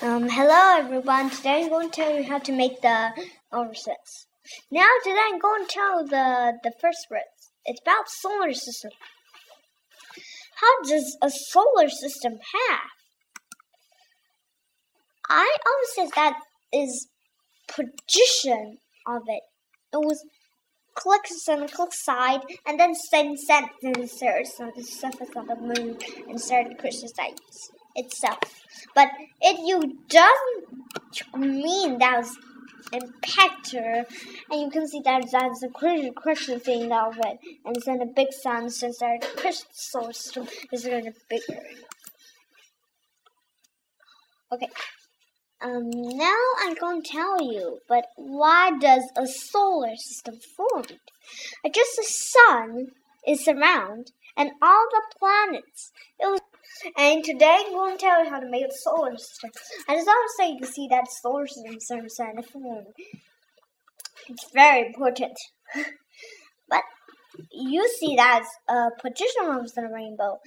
Um, hello everyone. Today I'm going to tell you how to make the oversets. Now today I'm going to tell the the first words. It's about solar system. How does a solar system have? I always said that is position of it. It was click and click side and then send sentences on the surface of the moon and started criticize itself. But it you doesn't mean that's impactor and you can see that that's a crazy question thing of it and then a big sun since our crystal system is really bigger. Okay. Um, now I'm going to tell you, but why does a solar system form? Just the sun is around and all the planets. It was, and today I'm going to tell you how to make a solar system. I just want to say you can see that solar system is in the form. It's very important. but you see that a position of the rainbow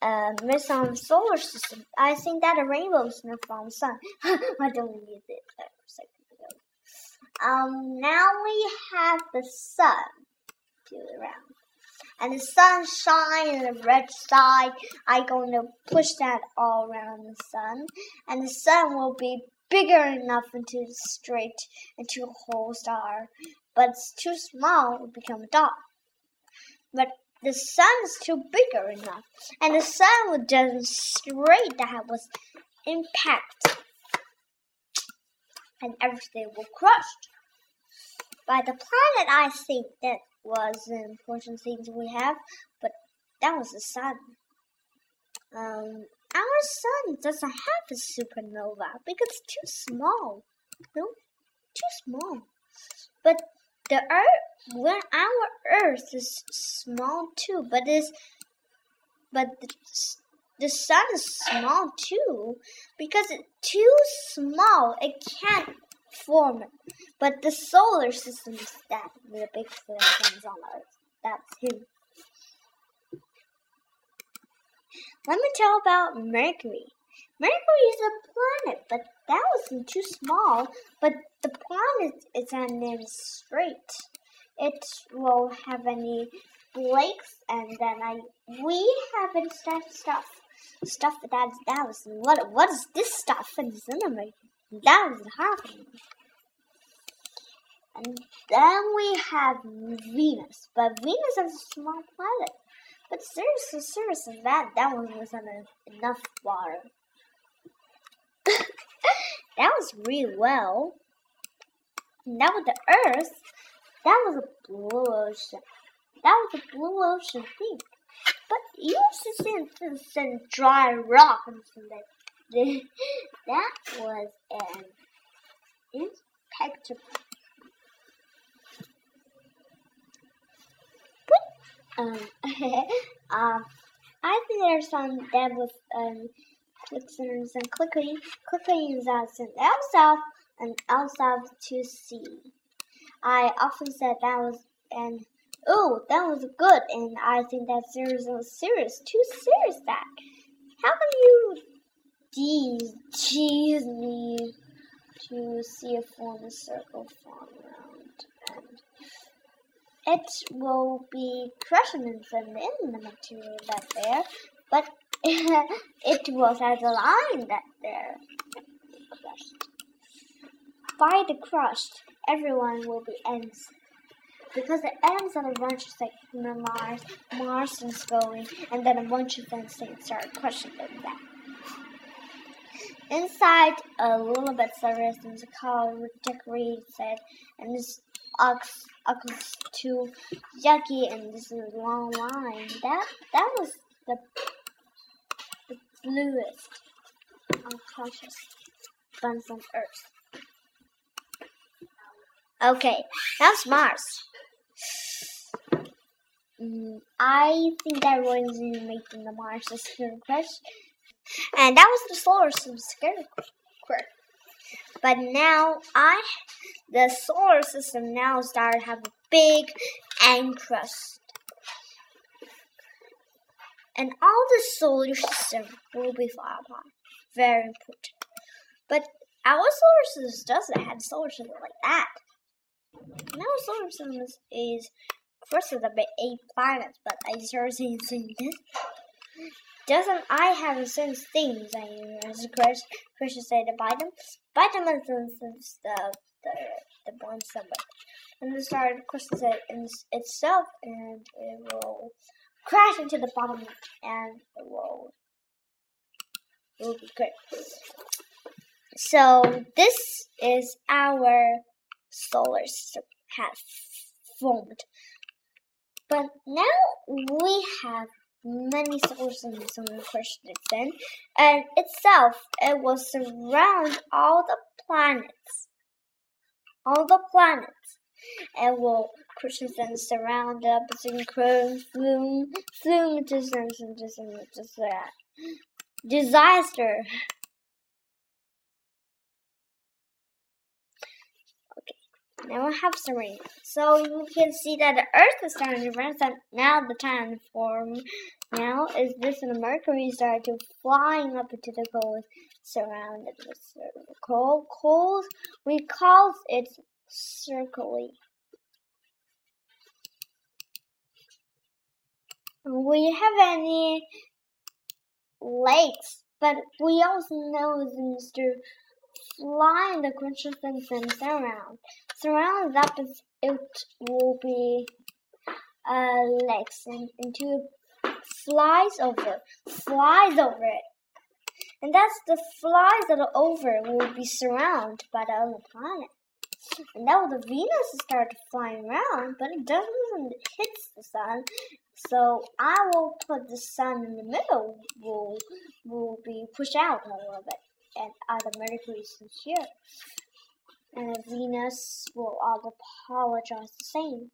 uh, miss on solar system. I think that a rainbow is not from the sun. I don't need it. Um, now we have the sun to around. And the sun shine in the red side. I'm going to push that all around the sun. And the sun will be bigger enough into straight into a whole star. But it's too small, will become a dot. But the sun is too bigger enough, and the sun would demonstrate that was impact, and everything will crushed. By the planet, I think that was the important things we have, but that was the sun. Um, our sun doesn't have a supernova because it's too small. No, too small. But the Earth, when our Earth is small too, but is, but the, the sun is small too, because it's too small. It can't form. But the solar system is that the big things on Earth. That's him. Let me tell about Mercury. Mercury is a planet, but that wasn't too small. But the planet is an name straight. It will have any flakes, and then I we have any stuff stuff stuff that that was what what is this stuff in America? That was happening. And then we have Venus, but Venus is a small planet. But seriously, seriously, that that one wasn't enough water. that was really well. That was the Earth. That was a blue ocean. That was a blue ocean thing. But you to see some dry rock and some that. Was an impeccable. Um, um, I think there's some that was um clickers and clicking, clicking out and south and south to see. I often said that was an oh that was good and I think that series serious, too serious that. How can you tease tease me to see a form circle form around and it will be crushing them in the material that there, but it was as a line that there crushed. By the crushed, everyone will be ends. Because the ends are a bunch of like Mars, Mars is going, and then a bunch of things start crushing them back. Inside a little bit service is called decorated said, and this ox ox too yucky and this is a long line. That that was the the bluest, unconscious buns on Earth. Okay, that's Mars. Mm, I think that was making the Mars system crash. And that was the solar system scare But now I the solar system now started to have a big and crust and all the solar system will be far apart. Very important. But our solar system doesn't have solar system like that. Our solar system is, is first of eight planets, but I started saying this. Doesn't I have the same things I as Chris Christian said about them? Buy Vitamin is the the the one somewhere. And then started Christian said in itself and it will crash into the bottom and it will it will be great. So this is our solar system has formed. But now we have many in the first then, and itself it will surround all the planets. All the planets. And will Christian surround up and chrome flume flume that disaster. Now we have serene. So you can see that the Earth is starting to rise up. Now the time to form now is this and Mercury started to flying up into the cold surrounded with cold cold we call it circly. We have any lakes, but we also know Mr fly in the consciousness and surround. Surround that it will be uh, legs and into flies over, flies over it. And that's the flies that are over will be surrounded by the other planet. And now the Venus started flying around, but it doesn't hit the sun. So I will put the sun in the middle. Will will be pushed out a little bit and other Mercury this year. And Venus will all apologize the same.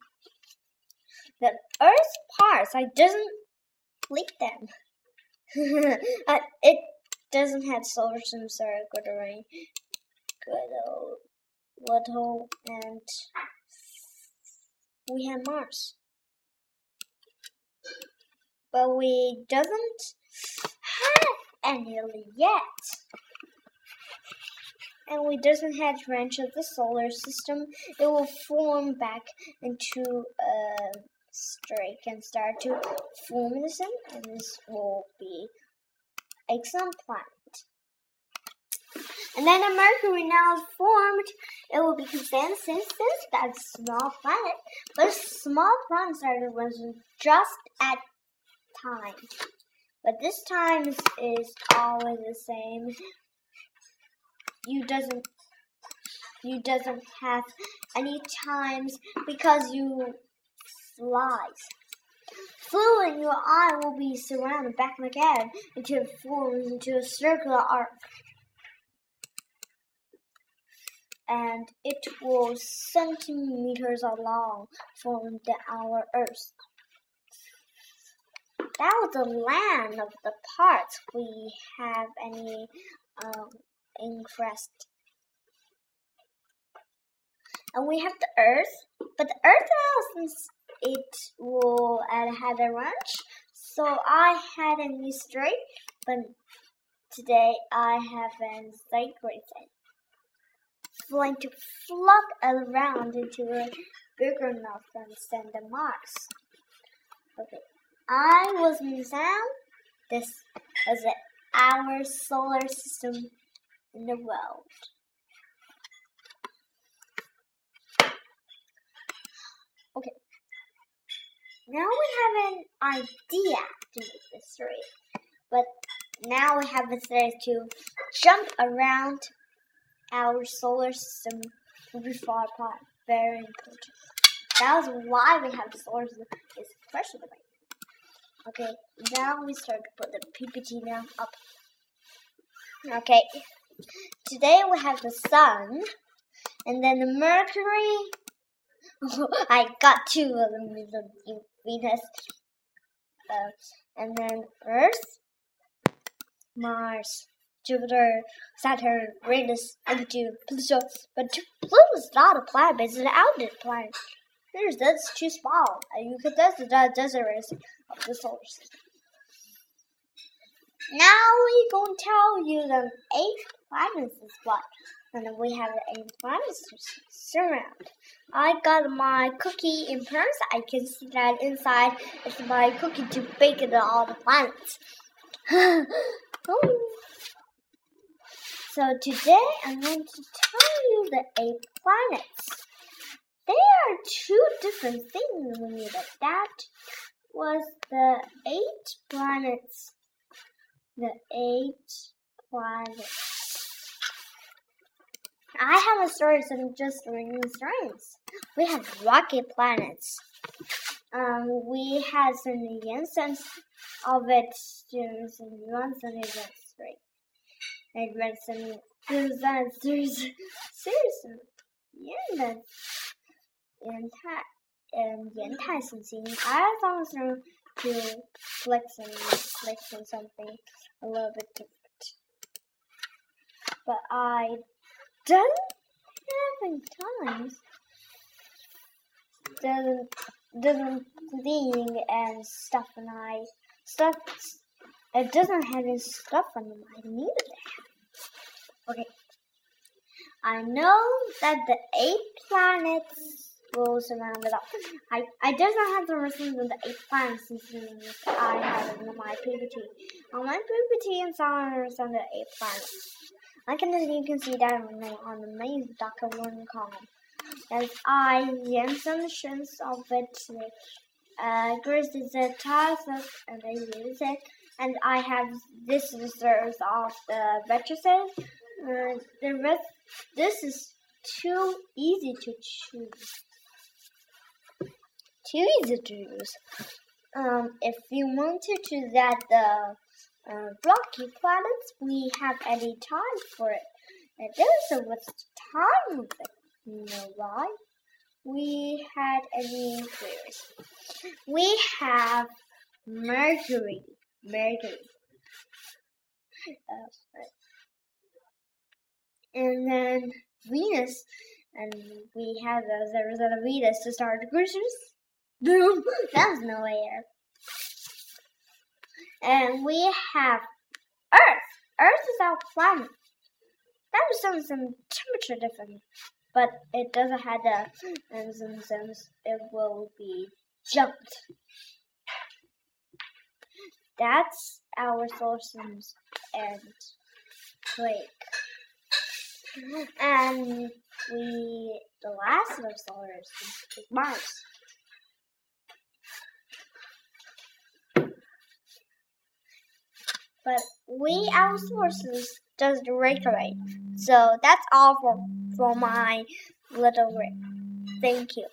The Earth's parts, I doesn't leak them. uh, it doesn't have solar systems or good array, good little, and we have Mars. But we doesn't have any yet and we doesn't have branch of the solar system, it will form back into a streak and start to form the sun, and this will be exoplanet. And then a Mercury now is formed, it will be consensus that's a small planet, but small planet started was just at time. But this time is always the same you doesn't you doesn't have any times because you flies. Flew in your eye will be surrounded back again until it forms into a circular arc. And it will centimeters long from the our Earth. That was the land of the parts we have any um, interest. And we have the Earth, but the Earth since it will uh, add had a ranch, so I had a straight, but today I have a sacred uh, going to flock around into a bigger enough than send the Mars. Okay, I was in sound. This is our solar system in the world. Okay. Now we have an idea to make this three, but now we have a thread to jump around our solar system will be far apart. Very important. That is why we have solar system is pressure Okay, now we start to put the PPT down up. Okay, Today we have the sun, and then the Mercury. I got two of them, the Venus, uh, and then Earth, Mars, Jupiter, Saturn, Uranus, Neptune, Pluto. But Pluto is not a planet; it's an outer planet. There's that's too small. And you could that's the desert of the solar system. Now we gonna tell you the eight planets is what. And we have the eight planets to surround. I got my cookie in purse. I can see that inside is my cookie to bake it all the planets. oh. So today I'm going to tell you the eight planets. They are two different things we need. that was the eight planets The eight planets. I have a story some just reading stories. We have rocket planets. Um, we had some instance of it students and once and events right. I read some disasters seriously. Yeah, that's in time. 嗯盐态 something. I found some to flex and flex and something a little bit different. But I don't have times doesn't doesn't lean and stuff and I stuff it doesn't have any stuff on them. I needed it. Okay. I know that the eight planets rules around it all. I, I just not have the lessons of the eight planets since I have in my PPT. On my PPT and songs on the eight planets. Like can you can see that on the main one column. As I assumptions of it uh Grace is a task and I use it and I have this reserves of the matrices. Uh, the rest this is too easy to choose too easy to. Um, if you wanted to that the uh, blocky planets, we have any time for it. And there's a what's the time of it? You know why? We had any queries. We have Mercury. Mercury. Uh, and then Venus, and we have. There was a Venus to start the cruisers. That's no air. And we have Earth. Earth is our planet. That was some, some temperature difference, but it doesn't have the and since it will be jumped. That's our solar system's and like and we the last of our solar system is Mars. But we outsources does the rate. So that's all for for my little rate. Thank you.